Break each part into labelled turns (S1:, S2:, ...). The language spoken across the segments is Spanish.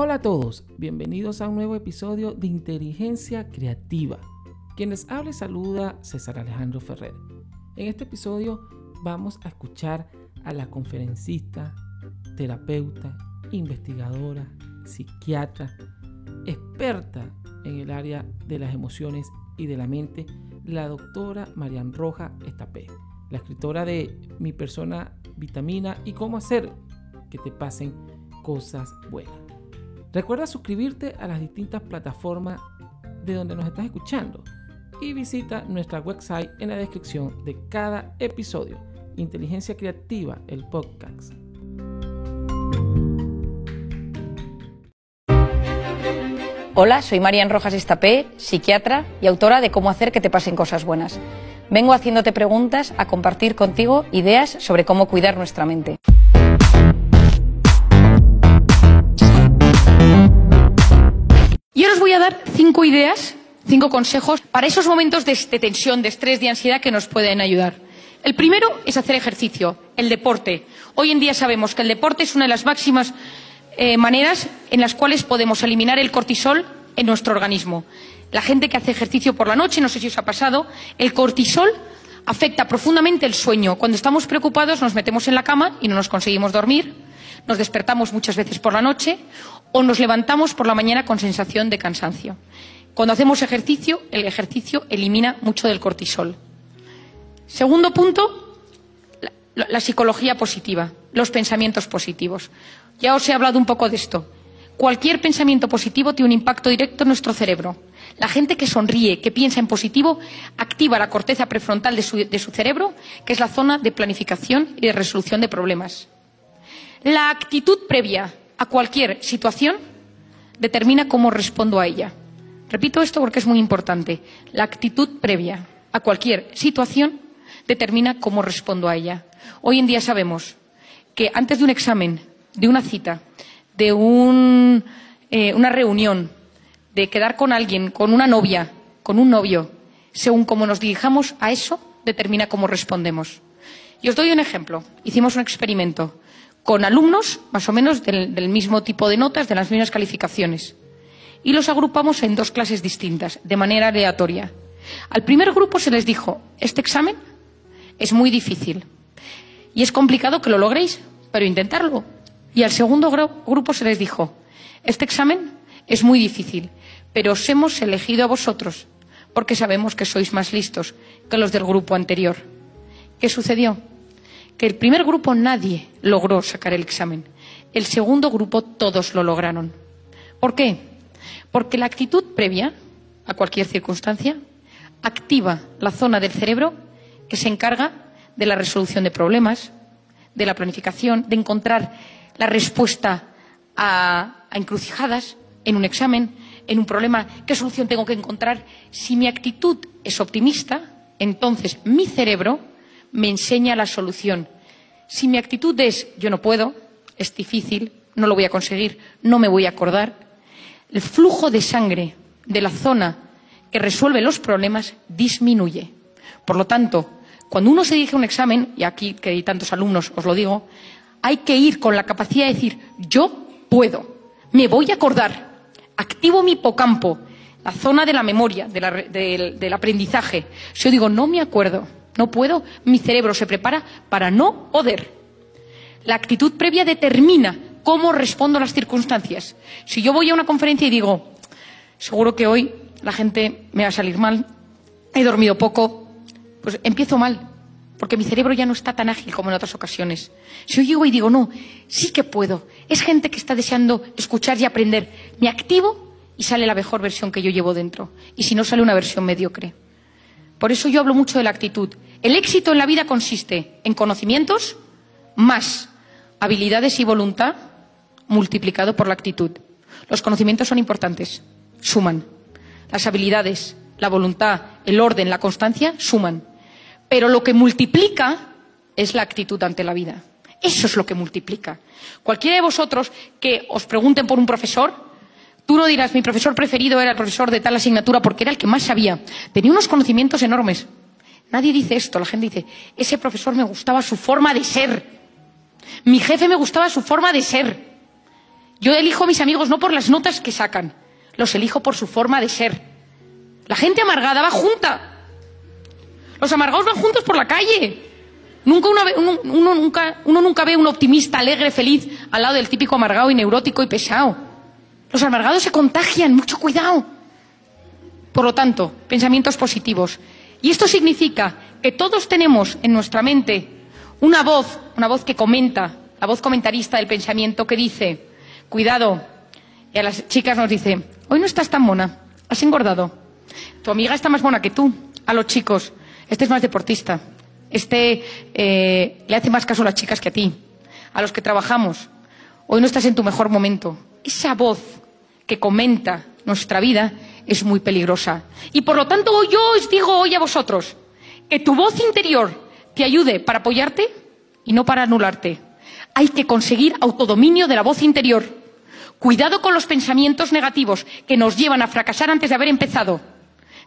S1: Hola a todos, bienvenidos a un nuevo episodio de Inteligencia Creativa. Quienes hable saluda César Alejandro Ferrer. En este episodio vamos a escuchar a la conferencista, terapeuta, investigadora, psiquiatra, experta en el área de las emociones y de la mente, la doctora Marian Roja Estapé, la escritora de Mi persona vitamina y cómo hacer que te pasen cosas buenas. Recuerda suscribirte a las distintas plataformas de donde nos estás escuchando y visita nuestra website en la descripción de cada episodio. Inteligencia Creativa, el podcast.
S2: Hola, soy Marian Rojas Estapé, psiquiatra y autora de Cómo hacer que te pasen cosas buenas. Vengo haciéndote preguntas a compartir contigo ideas sobre cómo cuidar nuestra mente. Os voy a dar cinco ideas, cinco consejos para esos momentos de, tensión, de estrés, de ansiedad que nos pueden ayudar. El primero es hacer ejercicio, el deporte. Hoy en día sabemos que el deporte es una de las máximas eh, maneras en las cuales podemos eliminar el cortisol en nuestro organismo. La gente que hace ejercicio por la noche, no sé si os ha pasado, el cortisol afecta profundamente el sueño. Cuando estamos preocupados nos metemos en la cama y no nos conseguimos dormir, nos despertamos muchas veces por la noche o nos levantamos por la mañana con sensación de cansancio. Cuando hacemos ejercicio, el ejercicio elimina mucho del cortisol. Segundo punto, la, psicología positiva, los pensamientos positivos. Ya os he hablado un poco de esto. Cualquier pensamiento positivo tiene un impacto directo en nuestro cerebro. La gente que sonríe, que piensa en positivo, activa la corteza prefrontal de su, cerebro, que es la zona de planificación y de resolución de problemas. La actitud previa a cualquier situación determina cómo respondo a ella. Repito esto porque es muy importante. La actitud previa a cualquier situación determina cómo respondo a ella. Hoy en día sabemos que antes de un examen de una cita, de eh, una reunión, de quedar con alguien, con una novia, con un novio, según cómo nos dirijamos a eso, determina cómo respondemos. Y os doy un ejemplo. Hicimos un experimento con alumnos, más o menos del, mismo tipo de notas, de las mismas calificaciones. Y los agrupamos en dos clases distintas, de manera aleatoria. Al primer grupo se les dijo, este examen es muy difícil y es complicado que lo logréis, pero intentarlo. Y al segundo grupo se les dijo, este examen es muy difícil, pero os hemos elegido a vosotros porque sabemos que sois más listos que los del grupo anterior. ¿Qué sucedió? Que el primer grupo nadie logró sacar el examen. El segundo grupo todos lo lograron. ¿Por qué? Porque la actitud previa a cualquier circunstancia activa la zona del cerebro que se encarga de la resolución de problemas, de la planificación, de encontrar la respuesta a, a, encrucijadas en un examen, en un problema, qué solución tengo que encontrar. Si mi actitud es optimista, entonces mi cerebro me enseña la solución. Si mi actitud es yo no puedo, es difícil, no lo voy a conseguir, no me voy a acordar, el flujo de sangre de la zona que resuelve los problemas disminuye. Por lo tanto, cuando uno se dirige a un examen, y aquí que hay tantos alumnos os lo digo, hay que ir con la capacidad de decir, yo puedo, me voy a acordar, activo mi hipocampo, la zona de la memoria, de la, de, del aprendizaje. Si yo digo, no me acuerdo, no puedo, mi cerebro se prepara para no poder. La actitud previa determina cómo respondo a las circunstancias. Si yo voy a una conferencia y digo, seguro que hoy la gente me va a salir mal, he dormido poco, pues empiezo mal porque mi cerebro ya no está tan ágil como en otras ocasiones. Si yo llego y digo, no, sí que puedo, es gente que está deseando escuchar y aprender, me activo y sale la mejor versión que yo llevo dentro. Y si no, sale una versión mediocre. Por eso yo hablo mucho de la actitud. El éxito en la vida consiste en conocimientos más habilidades y voluntad multiplicado por la actitud. Los conocimientos son importantes, suman. Las habilidades, la voluntad, el orden, la constancia, suman. Pero lo que multiplica es la actitud ante la vida. Eso es lo que multiplica. Cualquiera de vosotros que os pregunten por un profesor, tú no dirás, mi profesor preferido era el profesor de tal asignatura porque era el que más sabía. Tenía unos conocimientos enormes. Nadie dice esto. La gente dice, ese profesor me gustaba su forma de ser. Mi jefe me gustaba su forma de ser. Yo elijo a mis amigos no por las notas que sacan, los elijo por su forma de ser. La gente amargada va junta. Los amargados van juntos por la calle. Nunca nunca, uno nunca ve un optimista alegre, feliz, al lado del típico amargado y neurótico y pesado. Los amargados se contagian, mucho cuidado. Por lo tanto, pensamientos positivos. Y esto significa que todos tenemos en nuestra mente una voz, una voz que comenta, la voz comentarista del pensamiento que dice, cuidado. Y a las chicas nos dice, hoy no estás tan mona, has engordado. Tu amiga está más mona que tú. A los chicos, este es más deportista. Este eh, le hace más caso a las chicas que a ti. A los que trabajamos, hoy no estás en tu mejor momento. Esa voz que comenta nuestra vida es muy peligrosa. Y por lo tanto yo os digo hoy a vosotros que tu voz interior te ayude para apoyarte y no para anularte. Hay que conseguir autodominio de la voz interior. Cuidado con los pensamientos negativos que nos llevan a fracasar antes de haber empezado.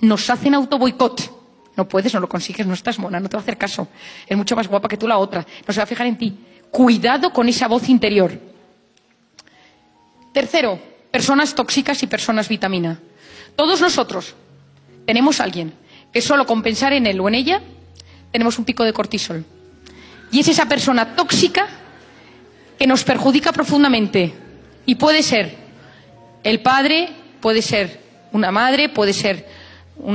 S2: Nos hacen autoboicot. No puedes, no lo consigues, no estás mona, no te va a hacer caso. Es mucho más guapa que tú la otra. No se va a fijar en ti. Cuidado con esa voz interior. Tercero, personas tóxicas y personas vitamina. Todos nosotros tenemos a alguien que solo con pensar en él o en ella tenemos un pico de cortisol. Y es esa persona tóxica que nos perjudica profundamente. Y puede ser el padre, puede ser una madre, puede ser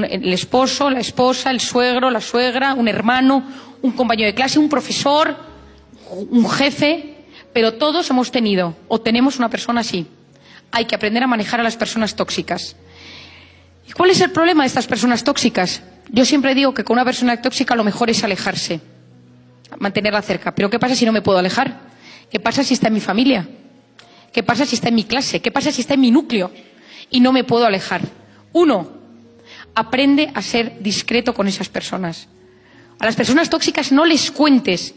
S2: el esposo, la esposa, el suegro, la suegra, un hermano, un compañero de clase, un profesor, un jefe, pero todos hemos tenido o tenemos una persona así. Hay que aprender a manejar a las personas tóxicas. ¿Y cuál es el problema de estas personas tóxicas? Yo siempre digo que con una persona tóxica lo mejor es alejarse, mantenerla cerca. Pero ¿qué pasa si no me puedo alejar? ¿Qué pasa si está en mi familia? ¿Qué pasa si está en mi clase? ¿Qué pasa si está en mi núcleo? Y no me puedo alejar. Uno, aprende a ser discreto con esas personas. A las personas tóxicas no les cuentes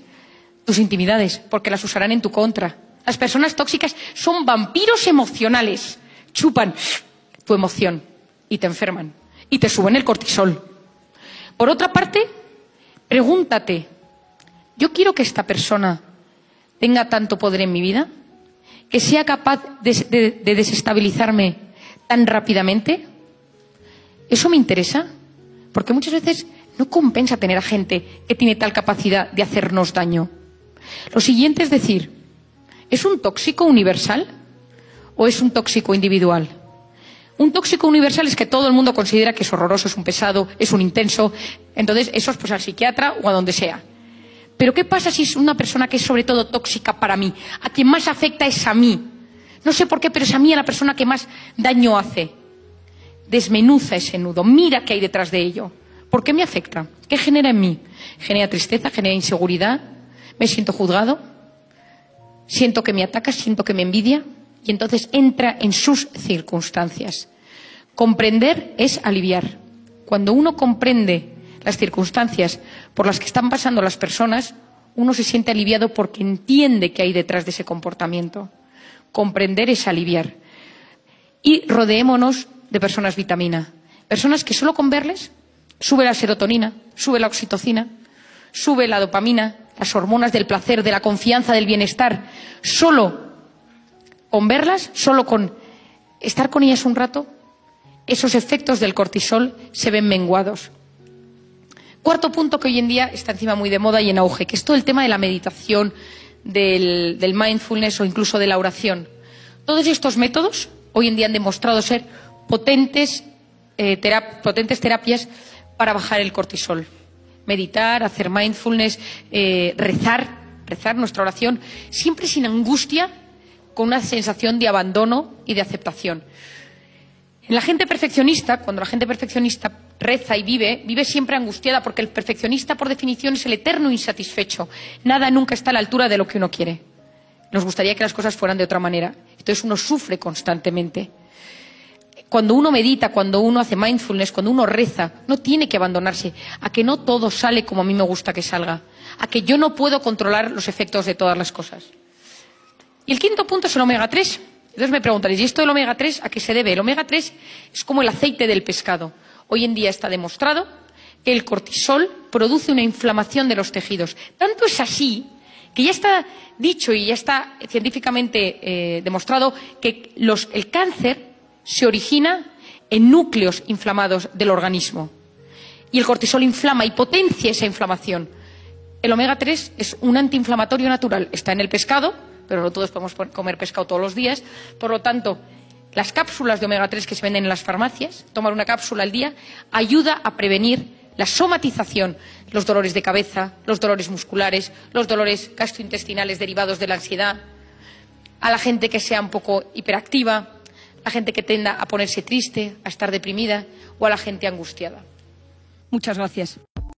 S2: tus intimidades, porque las usarán en tu contra. Las personas tóxicas son vampiros emocionales. Chupan tu emoción y te enferman y te suben el cortisol. Por otra parte, pregúntate, ¿yo quiero que esta persona tenga tanto poder en mi vida? ¿Que sea capaz de, de desestabilizarme tan rápidamente? ¿Eso me interesa? Porque muchas veces no compensa tener a gente que tiene tal capacidad de hacernos daño. Lo siguiente es decir, ¿es un tóxico universal o es un tóxico individual? Un tóxico universal es que todo el mundo considera que es horroroso, es un pesado, es un intenso. Entonces, eso es pues al psiquiatra o a donde sea. Pero ¿qué pasa si es una persona que es sobre todo tóxica para mí? A quien más afecta es a mí. No sé por qué, pero es a mí a la persona que más daño hace. Desmenuza ese nudo, mira qué hay detrás de ello. ¿Por qué me afecta? ¿Qué genera en mí? ¿Genera tristeza? ¿Genera inseguridad? ¿Me siento juzgado? ¿Siento que me ataca? ¿Siento que me envidia? Y entonces entra en sus circunstancias. Comprender es aliviar. Cuando uno comprende las circunstancias por las que están pasando las personas, uno se siente aliviado porque entiende qué hay detrás de ese comportamiento. Comprender es aliviar. Y rodeémonos de personas vitamina. Personas que solo con verles sube la serotonina, sube la oxitocina, sube la dopamina, las hormonas del placer, de la confianza, del bienestar. Solo con verlas, solo con estar con ellas un rato, esos efectos del cortisol se ven menguados. Cuarto punto que hoy en día está encima muy de moda y en auge, que es todo el tema de la meditación, del, mindfulness o incluso de la oración. Todos estos métodos hoy en día han demostrado ser potentes, eh, potentes terapias para bajar el cortisol. Meditar, hacer mindfulness, eh, rezar, rezar nuestra oración, siempre sin angustia, con una sensación de abandono y de aceptación. En la gente perfeccionista, cuando la gente perfeccionista reza y vive, vive siempre angustiada porque el perfeccionista, por definición, es el eterno insatisfecho. Nada nunca está a la altura de lo que uno quiere. Nos gustaría que las cosas fueran de otra manera. Entonces uno sufre constantemente cuando uno medita, cuando uno hace mindfulness, cuando uno reza, no tiene que abandonarse a que no todo sale como a mí me gusta que salga, a que yo no puedo controlar los efectos de todas las cosas. Y el quinto punto es el omega 3. Entonces me preguntaréis, ¿y esto del omega 3 a qué se debe? El omega 3 es como el aceite del pescado. Hoy en día está demostrado que el cortisol produce una inflamación de los tejidos. Tanto es así que ya está dicho y ya está científicamente eh, demostrado que el cáncer se origina en núcleos inflamados del organismo. Y el cortisol inflama y potencia esa inflamación. El omega 3 es un antiinflamatorio natural. Está en el pescado, pero no todos podemos comer pescado todos los días. Por lo tanto, las cápsulas de omega 3 que se venden en las farmacias, tomar una cápsula al día, ayuda a prevenir la somatización, los dolores de cabeza, los dolores musculares, los dolores gastrointestinales derivados de la ansiedad, a la gente que sea un poco hiperactiva, a gente que tenda a ponerse triste, a estar deprimida o a la gente angustiada. Muchas gracias.